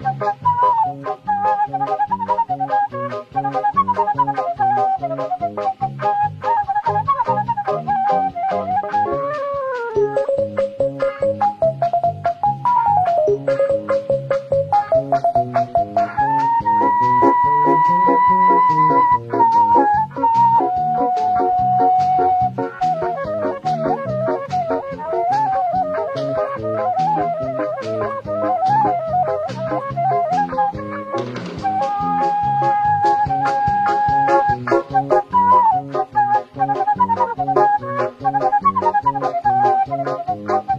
shaft Thank you.